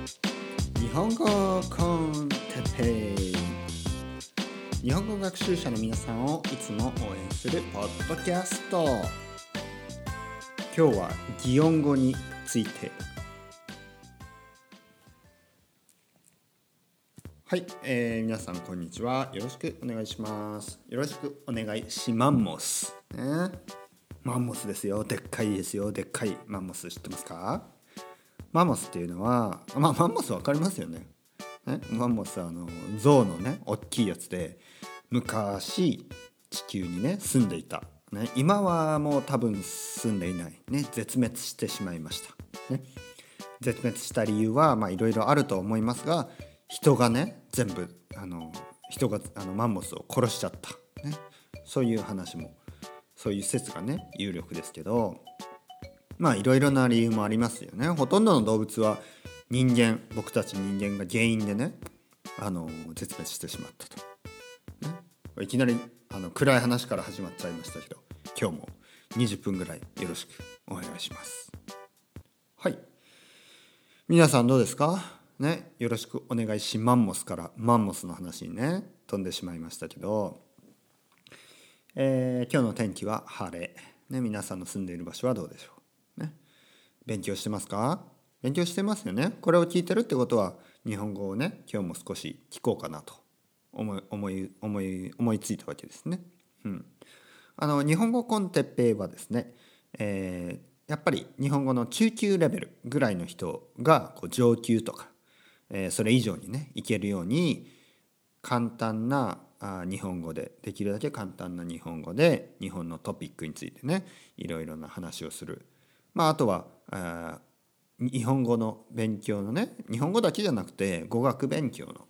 日本語コンテペイ。日本語学習者の皆さんをいつも応援するポッドキャスト。今日は擬音語について。はい、えー、皆さんこんにちは。よろしくお願いします。よろしくお願いしマンモスね。マンモスですよ。でっかいですよ。でっかいマンモス知ってますか？マンモスっていうのはまあマンモス分かりますよね。ね？マンモスはあの象のね大きいやつで昔地球にね住んでいた、ね、今はもう多分住んでいない、ね、絶滅してしまいました、ね、絶滅した理由はいろいろあると思いますが人がね全部あの人があのマンモスを殺しちゃった、ね、そういう話もそういう説がね有力ですけど。まあいろいろな理由もありますよね。ほとんどの動物は人間僕たち人間が原因でねあの絶滅してしまったと、ね、いきなりあの暗い話から始まっちゃいましたけど今日も20分ぐらいよろしくお願いします。はい。皆さんどうですか？ね、よろしくお願いしマンモスからマンモスの話にね飛んでしまいましたけど、えー、今日の天気は晴れ、ね、皆さんの住んでいる場所はどうでしょう、ね、勉強してますか？勉強してますよねこれを聞いてるってことは日本語をね今日も少し聞こうかなと思い思い思い思いついたわけですね。うん、あの日本語コンテッペイはですね、えー、やっぱり日本語の中級レベルぐらいの人がこう上級とかえー、それ以上にねいけるように簡単なあ日本語でできるだけ簡単な日本語で日本のトピックについてねいろいろな話をする。まあ、あとはあ日本語の勉強のね日本語だけじゃなくて語学勉強の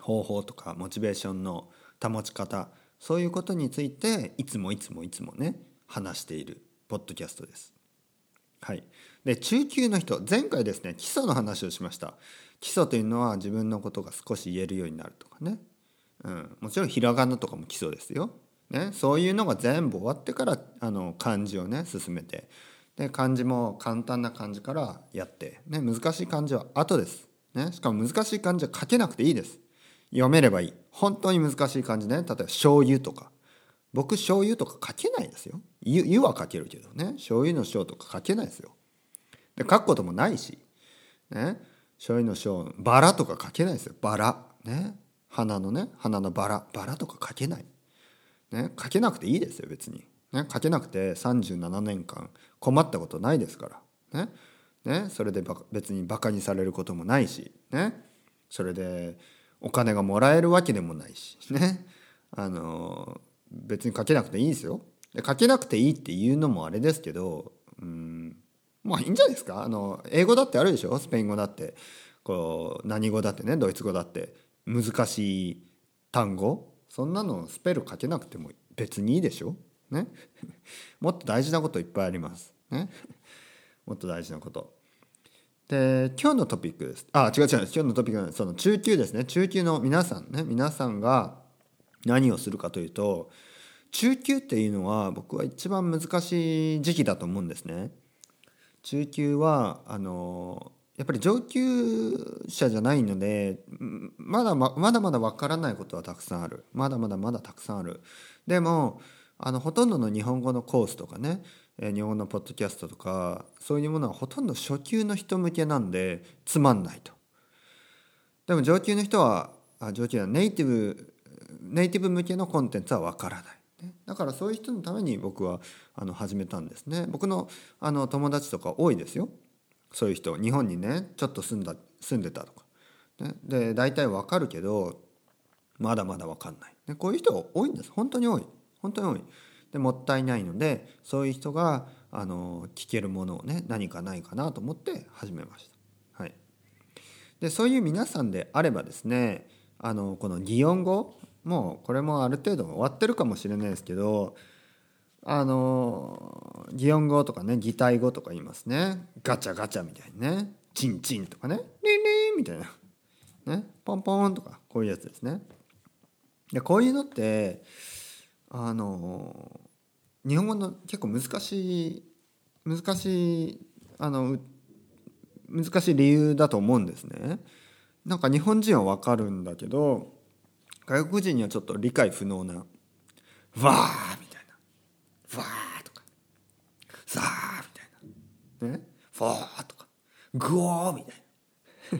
方法とかモチベーションの保ち方そういうことについていつもいつもいつもね話しているポッドキャストです。はい、で中級の人前回ですね基礎の話をしました。基礎というのは自分のことが少し言えるようになるとかね、うん、もちろんひらがなとかも基礎ですよ、ね、そういうのが全部終わってからあの漢字をね進めてで漢字も簡単な漢字からやって、ね、難しい漢字は後です、ね、しかも難しい漢字は書けなくていいです。読めればいい。本当に難しい漢字ね。例えば醤油とか。僕醤油とか書けないですよ。湯湯は書けるけどね。醤油の醤とか書けないですよ。で書くこともないし。ね醤油の醤バラとか書けないですよ。バラ。ね花のね花のバラ。バラとか書けない。ね書けなくていいですよ別に。ね書けなくて37年間困ったことないですから。ね。ね。それで別にバカにされることもないし。ね。それでお金がもらえるわけでもないし。ね。あの別に書けなくていいですよ。で書けなくていいっていうのもあれですけどうん。まあいいんじゃないですか。あの英語だってあるでしょ？スペイン語だって。こう何語だってね？ドイツ語だって。難しい単語？そんなのスペル書けなくても別にいいでしょ？ね。もっと大事なこといっぱいあります。ね。もっと大事なこと。で今日のトピックです。あ違う違う。今日のトピックはその中級ですね。中級の皆さんね。皆さんが何をするかというと中級っていうのは僕は一番難しい時期だと思うんですね。中級はあのやっぱり上級者じゃないのでまだまだまだ分からないことはたくさんある。まだまだまだたくさんある。でもあのほとんどの日本語のコースとかね日本のポッドキャストとかそういうものはほとんど初級の人向けなんでつまんないと。でも上級の人はあ上級はネイティブネイティブ向けのコンテンツは分からない。ね。だからそういう人のために僕はあの始めたんですね。僕のあの友達とか多いですよ。そういう人。日本にねちょっと住んだ住んでたとか、ね、で大体わかるけどまだまだわかんない、ね、こういう人多いんです。本当に多い。本当に多い。でもったいないのでそういう人があの聞けるものをね何かないかなと思って始めました。はい、でそういう皆さんであればですねあのこの擬音語もうこれもある程度終わってるかもしれないですけどあの擬音語とかね擬態語とか言いますね。ガチャガチャみたいにねチンチンとかねリンリンみたいな。ねポンポンとかこういうやつですね。でこういうのってあの日本語の結構難しい難しいあの難しい理由だと思うんですね。なんか日本人はわかるんだけど外国人にはちょっと理解不能な「わー」みたいな「わー」とか「さー」みたいな「ねフォー」とか「グオー」みたいな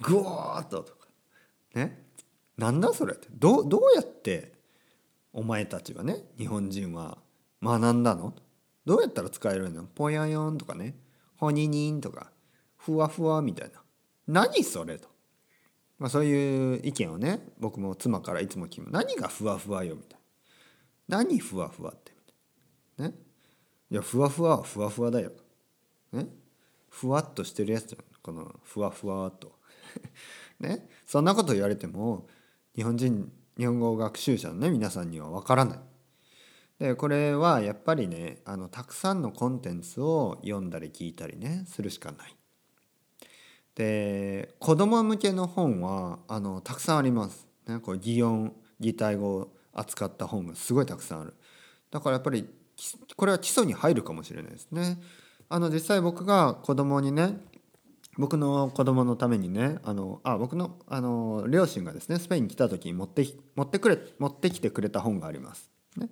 「グオー」ととかねなんだそれってどどうやってお前たちはね日本人は学んだの？どうやったら使えるのぽやよんとかね。ほににんとか。ふわふわみたいな。何それと。まあ、そういう意見をね僕も妻からいつも聞く。何がふわふわよみたいな。何ふわふわってみたいな。ね？いやふわふわはふわふわだよ。ね？ふわっとしてるやつじゃん。このふわふわと。ね？そんなこと言われても日本人日本語学習者のね皆さんにはわからないでこれはやっぱりねあのたくさんのコンテンツを読んだり聞いたりねするしかないで子供向けの本はあのたくさんあります。ね、こう擬音擬態語を扱った本がすごいたくさんある。だからやっぱりこれは基礎に入るかもしれないですね。あの実際僕が子供にね僕の子供のためにねあのあ僕のあの両親がですねスペインに来た時に持って持ってくれ持ってきてくれた本があります。ね、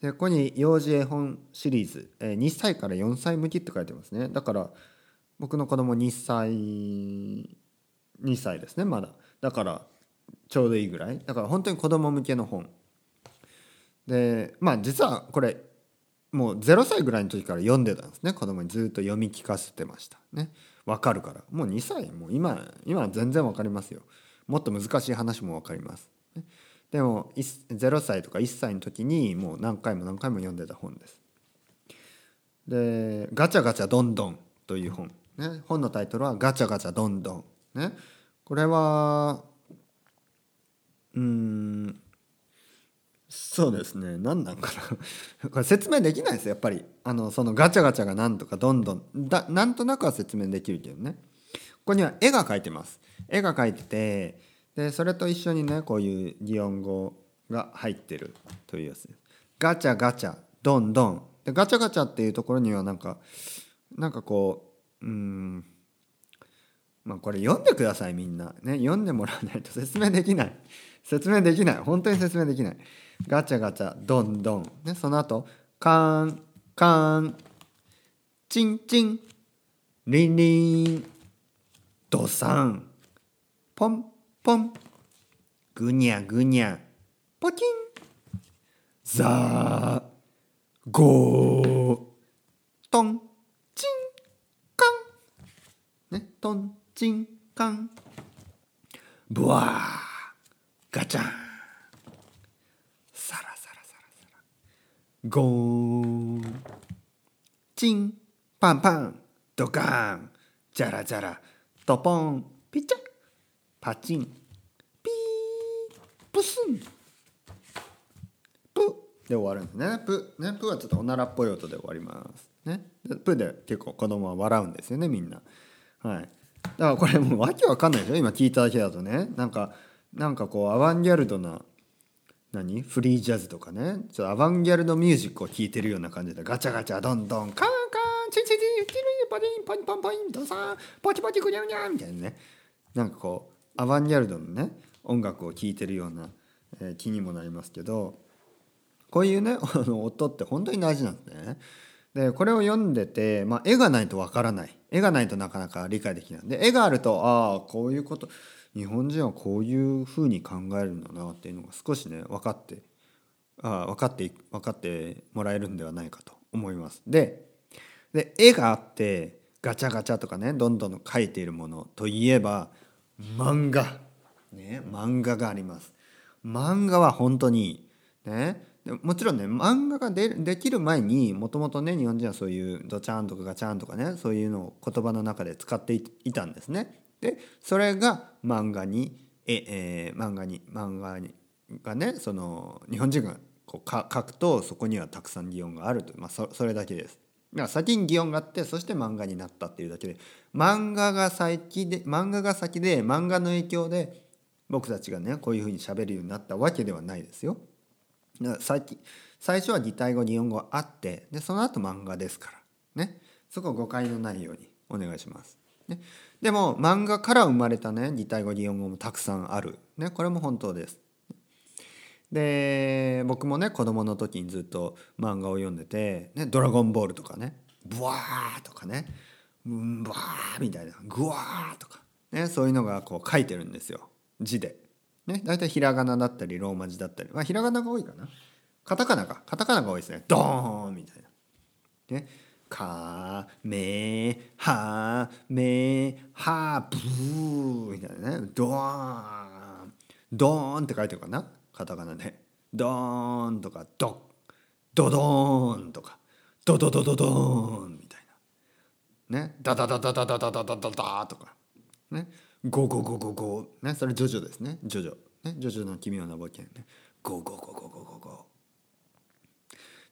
でここに幼児絵本シリーズ、えー、2歳から4歳向きって書いてますね。だから僕の子供2歳2歳ですねまだ。だからちょうどいいぐらい。だから本当に子供向けの本。でまあ実はこれもう0歳ぐらいの時から読んでたんですね。子供にずっと読み聞かせてました。ね。分かるから。もう2歳。もう今今全然分かりますよ。もっと難しい話も分かります、でも0歳とか1歳の時にもう何回も何回も読んでた本です。で「ガチャガチャどんどん」という本。ね、本のタイトルは「ガチャガチャどんどん」ね、これはうんそうですね。何なんかな。これ説明できないですやっぱり。あのそのガチャガチャがなんとかどんどん。だなんとなくは説明できるけどね。ここには絵が描いてます。絵が描いててでそれと一緒にねこういう擬音語が入ってるというやつ。ガチャガチャどんどん。でガチャガチャっていうところにはなんかなんかこううんまあこれ読んでくださいみんな。ね読んでもらわないと説明できない。説明できない。本当に説明できない。ガチャガチャドンドン。ねその後カーンカーンチンチンリンリンドサンポンポンぐにゃぐにゃポキンザーゴートンチンカン。ね、トンチンカン。ブワーガチャンサラサラサラサラゴーンチンパンパンドカーンジャラジャラトポンピチャパチンピープスンプで終わるんですね。プねプはちょっとおならっぽい音で終わりますね。プで結構子供は笑うんですよねみんな。はい、だからこれもうわけわかんないでしょ？今聞いただけだとね。なんかなんかこうアバンギャルドな何？フリージャズとかね。ちょっとアバンギャルドミュージックを聴いてるような感じで。ガチャガチャどんどんカンカンチンチンチンチンパリンパンパンパンドサンポチポチグニャグニャみたいなね。なんかこうアバンギャルドのね音楽を聴いてるような、えー、気にもなりますけど。こういうね 音って本当に大事なんですね。でこれを読んでて、まあ、絵がないとわからない。絵がないとなかなか理解できない。で絵があるとああこういうこと。日本人はこういうふうに考えるんだなっていうのが少しね分かってあ分かって分かってもらえるんではないかと思います。でで絵があってガチャガチャとかねどんどん描いているものといえば漫画ね漫画があります。漫画は本当にねもちろんね漫画がでできる前にもともとね日本人はそういうドチャンとかガチャンとかねそういうのを言葉の中で使っていたんですね。でそれが漫画にえ、えー、漫画に漫画にがねその日本人がこうか書くとそこにはたくさん擬音があると、まあ、そそれだけです。だから先に擬音があってそして漫画になったっていうだけで漫画が先で漫画が先で漫画の影響で僕たちがねこういうふうに喋るようになったわけではないですよ。最最初は擬態語擬音語あってでその後漫画ですからねそこ誤解のないようにお願いします。ね、でも漫画から生まれたね擬態語擬音語もたくさんある、ね、これも本当です。で僕もね子供の時にずっと漫画を読んでて「ね、ドラゴンボール」とかね「ブワー」とかね「ブワー」みたいな「グワー」とか、ね、そういうのがこう書いてるんですよ。字で。ね、大体ひらがなだったりローマ字だったり。まあひらがなが多いかな。カタカナか。カタカナが多いですね。ドーンみたいな。ね。かめはめはブーみたいなね。ドーンドーンって書いてるかな？カタカナで。ドーンとかドドドーンとか。ドドドドドーンみたいな。ね。ダダダダダダダダダダダとか。ね。ゴゴゴゴゴね。それジョジョですね。ジョジョ。ね。ジョジョの奇妙な冒険。ね。ゴゴゴゴゴゴゴ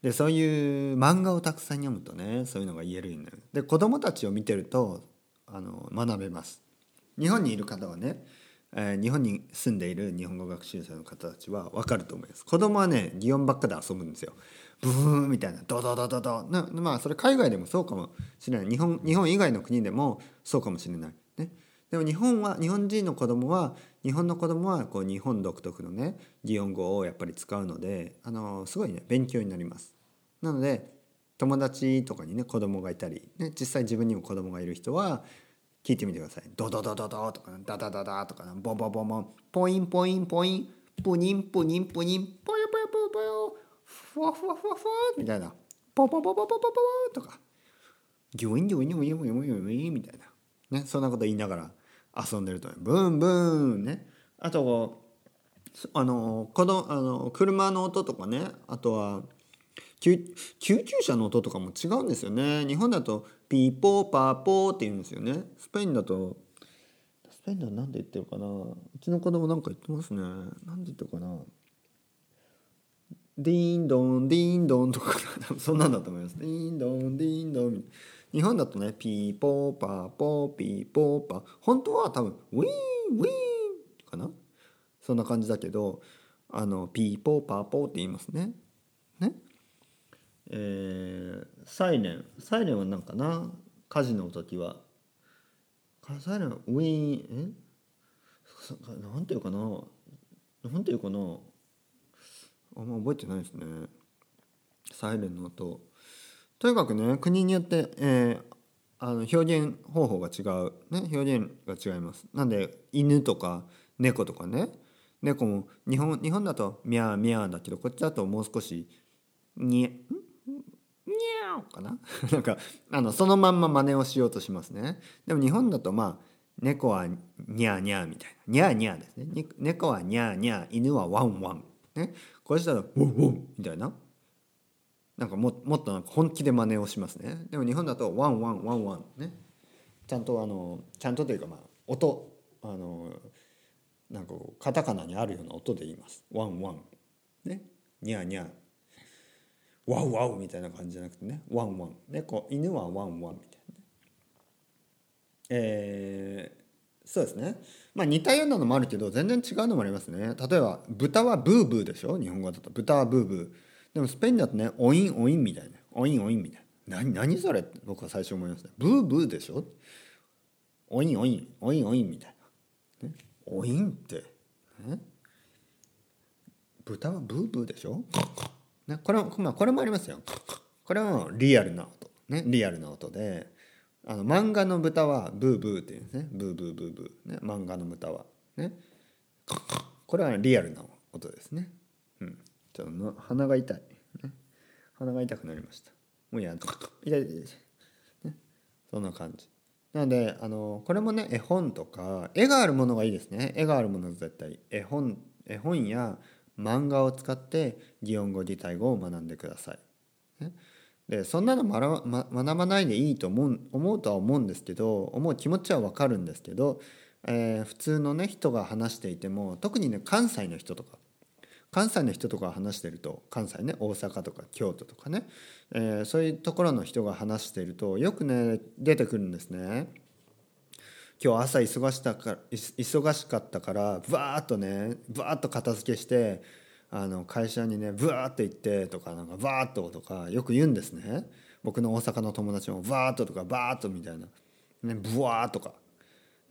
でそういう漫画をたくさん読むとねそういうのが言えるようになる。で子供たちを見てるとあの学べます。日本にいる方はね、えー、日本に住んでいる日本語学習者の方たちは分かると思います。子供はね擬音ばっかで遊ぶんですよ。ブーンみたいなドドドドド。なまあそれ海外でもそうかもしれない。日本日本以外の国でもそうかもしれない。ね。でも日本は日本人の子供は日本の子供はこう日本独特のね擬音語をやっぱり使うのであのすごいね勉強になります。なので友達とかにね子供がいたり、ね、実際自分にも子供がいる人は聞いてみてください。ドドドドドとかダダダダとかボンボンボンボンポインポインポインプニンプニンプニンポヨポヨポヨポヨふわふわふわふわみたいなポポポポポポポポとかギュインギュインギュインギュインギュインみたいなねそんなこと言いながら遊んでると。ブンブンね。あとあのこのあの車の音とかね。あとは救急車の音とかも違うんですよね。日本だとピーポーパーポーって言うんですよね。スペインだとスペインでは何で言ってるかな。うちの子供なんか言ってますね。何で言ってるかな。ディーンドンディーンドンとか。そんなんだと思います。ディーンドンディーンドンみたいな。日本だとねピーポーパーポーピーポーパー。本当は多分ウィーンウィーンかな？そんな感じだけどあのピーポーパーポーって言いますね。ね？えー、サイレン。サイレンは何かな？火事の時は。サイレンウィーンえ？なんていうかな？なんていうかな？あんま覚えてないですね。サイレンの音とにかくね国によって、えー、あの表現方法が違う、ね、表現が違います。なんで犬とか猫とかね猫も日本日本だとミャーミャーだけどこっちだともう少しにゃにゃーかな？なんかあのそのまんま真似をしようとしますね。でも日本だとまあ猫はニャーニャーみたいなニャーニャーですね。猫はニャーニャー犬はワンワン。ね、こっちだとウォンウォンみたいななんかももっと本気で真似をしますね。でも日本だとワンワンワンワンね。ちゃんとあのちゃんとというかまあ音あのなんかカタカナにあるような音で言います。ワンワン。ね。ニャーニャー。ワウワウみたいな感じじゃなくてね。ワンワン。ね。こう犬はワンワンみたいなね。えー、そうですね。まあ似たようなのもあるけど全然違うのもありますね。例えば豚はブーブーでしょ？日本語だと。豚はブーブー。でもスペインだとね、オインオインみたいな。オインオインみたいな。何、何それ？って僕は最初思いました。ブーブーでしょ？オインオイン、オインオインみたいな。ね、オインって、ね、豚はブーブーでしょ？ね、これまあ、これもありますよ。これはリアルな音。ね、リアルな音で、あの漫画の豚はブーブーっていうんですね。ブーブーブーブー。ね、漫画の豚は。ね？これはリアルな音ですね。うん。ょっと鼻が痛い、ね、鼻が痛くなりました。もうや痛い痛い痛い、ね、そんな感じ。なのであのこれもね絵本とか絵があるものがいいですね。絵があるもの絶対。絵本絵本や漫画を使って擬音語擬態語を学んでください。ね、でそんなの学ばないでいいと思う思うとは思うんですけど思う気持ちは分かるんですけど、えー、普通のね人が話していても特にね関西の人とか関西の人とか話してると関西ね大阪とか京都とかね、えー、そういうところの人が話してるとよくね出てくるんですね。今日朝忙したか忙しかったからブワーッとねブワーッと片付けしてあの会社にねブワーッと行ってとかなんかバーッととかよく言うんですね。僕の大阪の友達もバーッととかバーッとみたいな。ねブワーとか。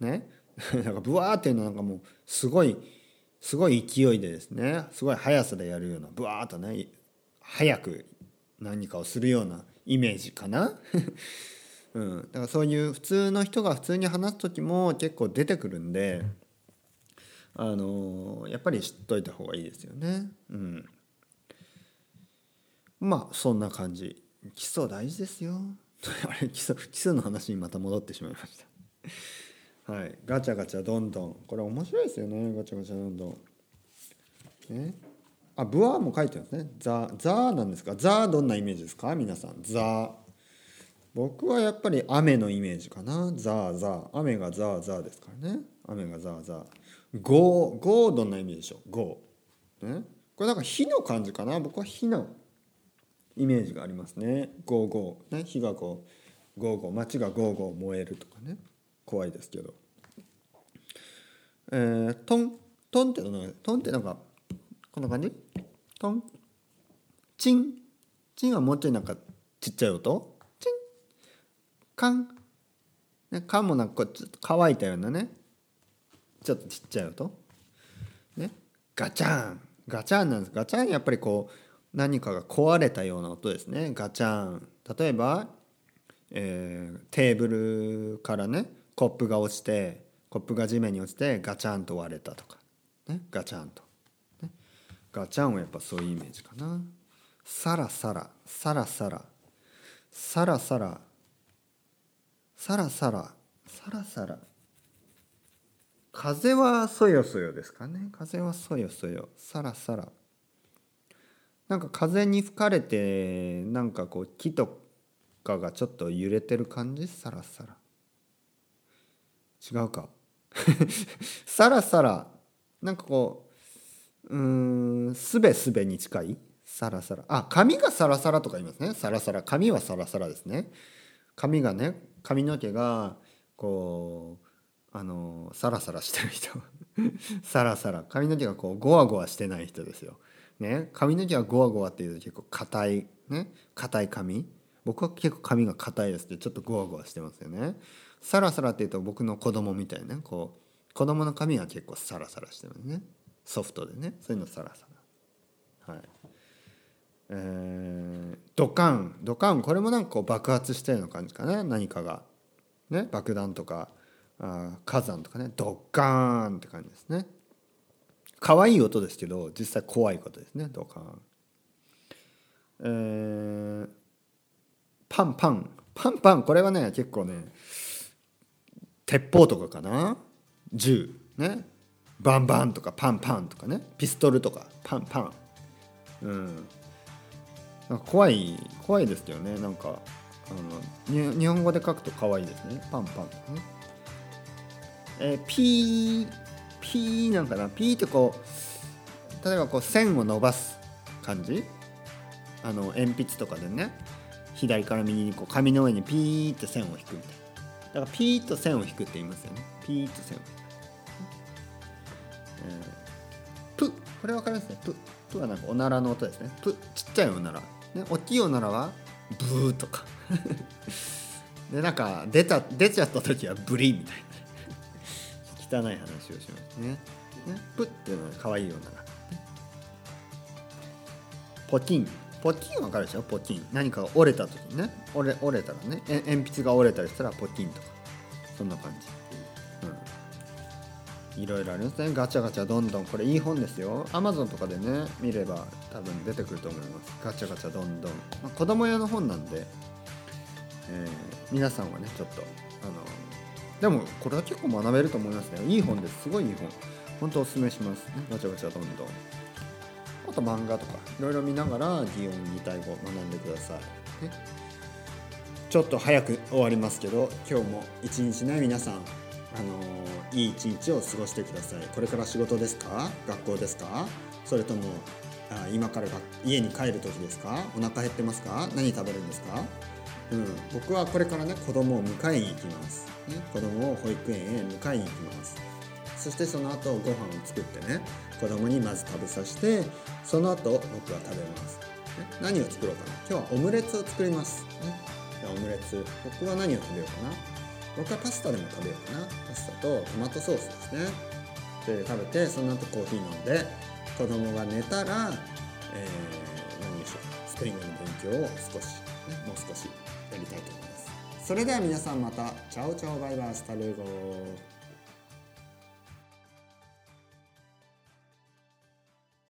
ね。なんかブワーっていうのはなんかもうすごいすごい勢いでですねすごい速さでやるようなブワーっとね早く何かをするようなイメージかな、うん、だからそういう普通の人が普通に話す時も結構出てくるんであのやっぱり知っといた方がいいですよね。うん、まあそんな感じ基礎大事ですよ。あれ基礎基礎の話にまた戻ってしまいました。はい、ガチャガチャどんどん。これ面白いですよね。ガチャガチャどんどん。ね、あブワーも書いてるんですね。ザザーなんですか？ザーどんなイメージですか？皆さん。ザ。ー僕はやっぱり雨のイメージかな。ザーザ。ー雨がザーザーですからね。雨がザーザ。ーゴーゴーどんな意味でしょう？ゴー、ね、これなんか火の感じかな？僕は火のイメージがありますね。ゴーゴー。ね。火がこうゴーゴー。街がゴーゴー燃えるとかね。怖いですけど。えー、トントンってのトンってなんかこんな感じ？トン？チン？チンはもうちょいなんかちっちゃい音？チン？カン？ね、カンもなんかちょっと乾いたようなね。ちょっとちっちゃい音？ねガチャン！ガチャンなんです。ガチャンやっぱりこう何かが壊れたような音ですね。ガチャン。例えば、えー、テーブルからねコップが落ちてコップが地面に落ちてガチャンと割れたとか、ね、ガチャンと、ね、ガチャンはやっぱそういうイメージかな。サラサラサラサラ。サラサラ。サラサラ。サラサラ。風はそよそよですかね。風はそよそよ。さらさらなんか風に吹かれてなんかこう木とかがちょっと揺れてる感じ？さらさら違うか。さらさらなんかこううんすべすべに近い？サラサラ。あ髪がサラサラとか言いますね。サラサラ。髪はサラサラですね。髪がね髪の毛がこうあのサラサラしてる人。サラサラ。髪の毛がこうゴワゴワしてない人ですよ。ね、髪の毛はゴワゴワっていうと結構硬いね。硬い髪。僕は結構髪が硬いですってちょっとゴワゴワしてますよね。サラサラっていうと僕の子供みたいなこう子供の髪は結構サラサラしてますね。ソフトでね。そういうのサラサラ。はい。えー、ドカン。ドカンこれもなんかこう爆発したような感じかな何かが。ね？爆弾とか。あ火山とかね。ドカーンって感じですね。可愛い音ですけど実際怖いことですね。ドカーン。えー、パンパン。パンパン。これはね結構ね鉄砲とかかな？銃。ね。バンバンとかパンパンとかね。ピストルとか。パンパン。うん。なんか怖い怖いですけどね。なんかあの日本語で書くと可愛いですね。パンパンとかね。えー、ピーピーなんかな？ピーってこう例えばこう線を伸ばす感じ？あの鉛筆とかでね。左から右にこう紙の上にピーって線を引くみたいな。だからピーッと線を引くって言いますよね。ピーッと線を引く、えー、プ。これ分かりますね。プ。プはなんかおならの音ですね。プ。ちっちゃいおなら、ね、大きいおならはブーとか。でなんか出た出ちゃった時はブリみたいな。汚い話をします。ね。ね。プっていうのは可愛いような、ね、ポキン。ポッキンわかるでしょ？ポッキン。何かが折れた時にね。折れ折れたらね。え鉛筆が折れたりしたらポキンとか。そんな感じ。いろいろありますね。ガチャガチャどんどん。これいい本ですよ。アマゾンとかでね見れば多分出てくると思います。ガチャガチャどんどん、まあ、子供用の本なんで、えー、皆さんはねちょっとあのでもこれは結構学べると思いますね。いい本です。すごいいい本。本当おすすめします。ねガチャガチャどんどん。あと漫画とかいろいろ見ながら擬音擬態語を学んでください、ね、ちょっと早く終わりますけど今日も一日ね皆さんあのー、いい一日を過ごしてください。これから仕事ですか？学校ですか？それともあ今から家に帰る時ですか？お腹減ってますか？何食べるんですか？うん、僕はこれからね子供を迎えに行きます、ね、子供を保育園へ迎えに行きます。そしてその後ご飯を作ってね子供にまず食べさせてその後僕は食べます、ね、何を作ろうかな。今日はオムレツを作ります、ね、オムレツ。僕は何を食べようかな。僕はパスタでも食べようかな。パスタとトマトソースですね。で食べてその後コーヒー飲んで子供が寝たら、えー、何でしょう。スペイン語の勉強を少し、ね、もう少しやりたいと思います。それでは皆さんまた。チャオチャオバイバイスタルゴ